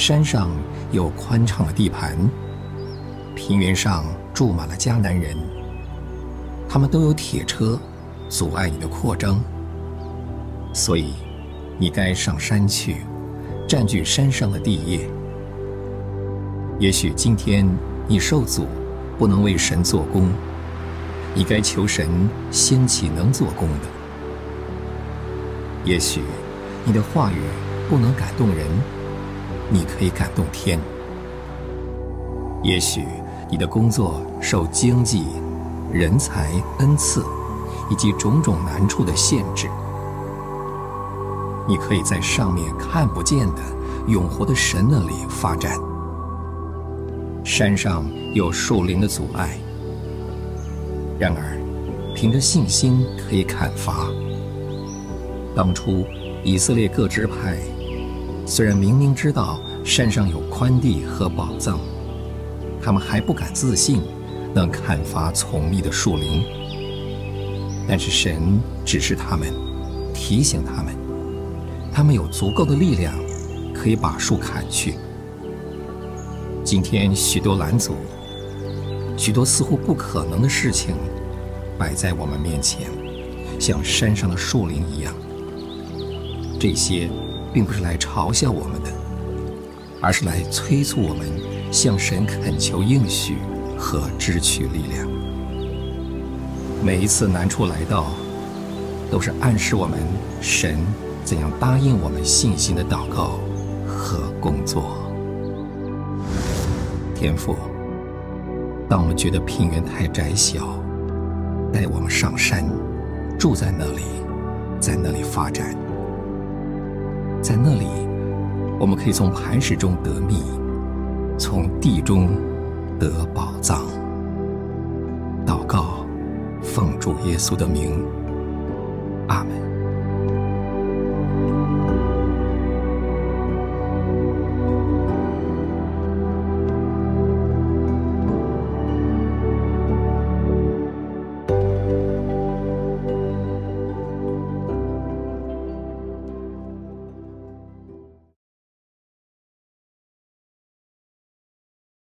山上有宽敞的地盘，平原上住满了迦南人，他们都有铁车，阻碍你的扩张。所以，你该上山去，占据山上的地业。也许今天你受阻，不能为神做工，你该求神兴起能做工的。也许你的话语不能感动人，你可以感动天。也许你的工作受经济、人才、恩赐以及种种难处的限制，你可以在上面看不见的永活的神那里发展。山上有树林的阻碍，然而凭着信心可以砍伐。当初以色列各支派虽然明明知道山上有宽地和宝藏，他们还不敢自信能砍伐丛密的树林。但是神指示他们，提醒他们，他们有足够的力量可以把树砍去。今天许多拦阻，许多似乎不可能的事情，摆在我们面前，像山上的树林一样。这些并不是来嘲笑我们的，而是来催促我们向神恳求应许和支取力量。每一次难处来到，都是暗示我们神怎样答应我们信心的祷告和工作。天父，当我们觉得平原太窄小，带我们上山，住在那里，在那里发展，在那里，我们可以从磐石中得蜜，从地中得宝藏。祷告，奉主耶稣的名，阿门。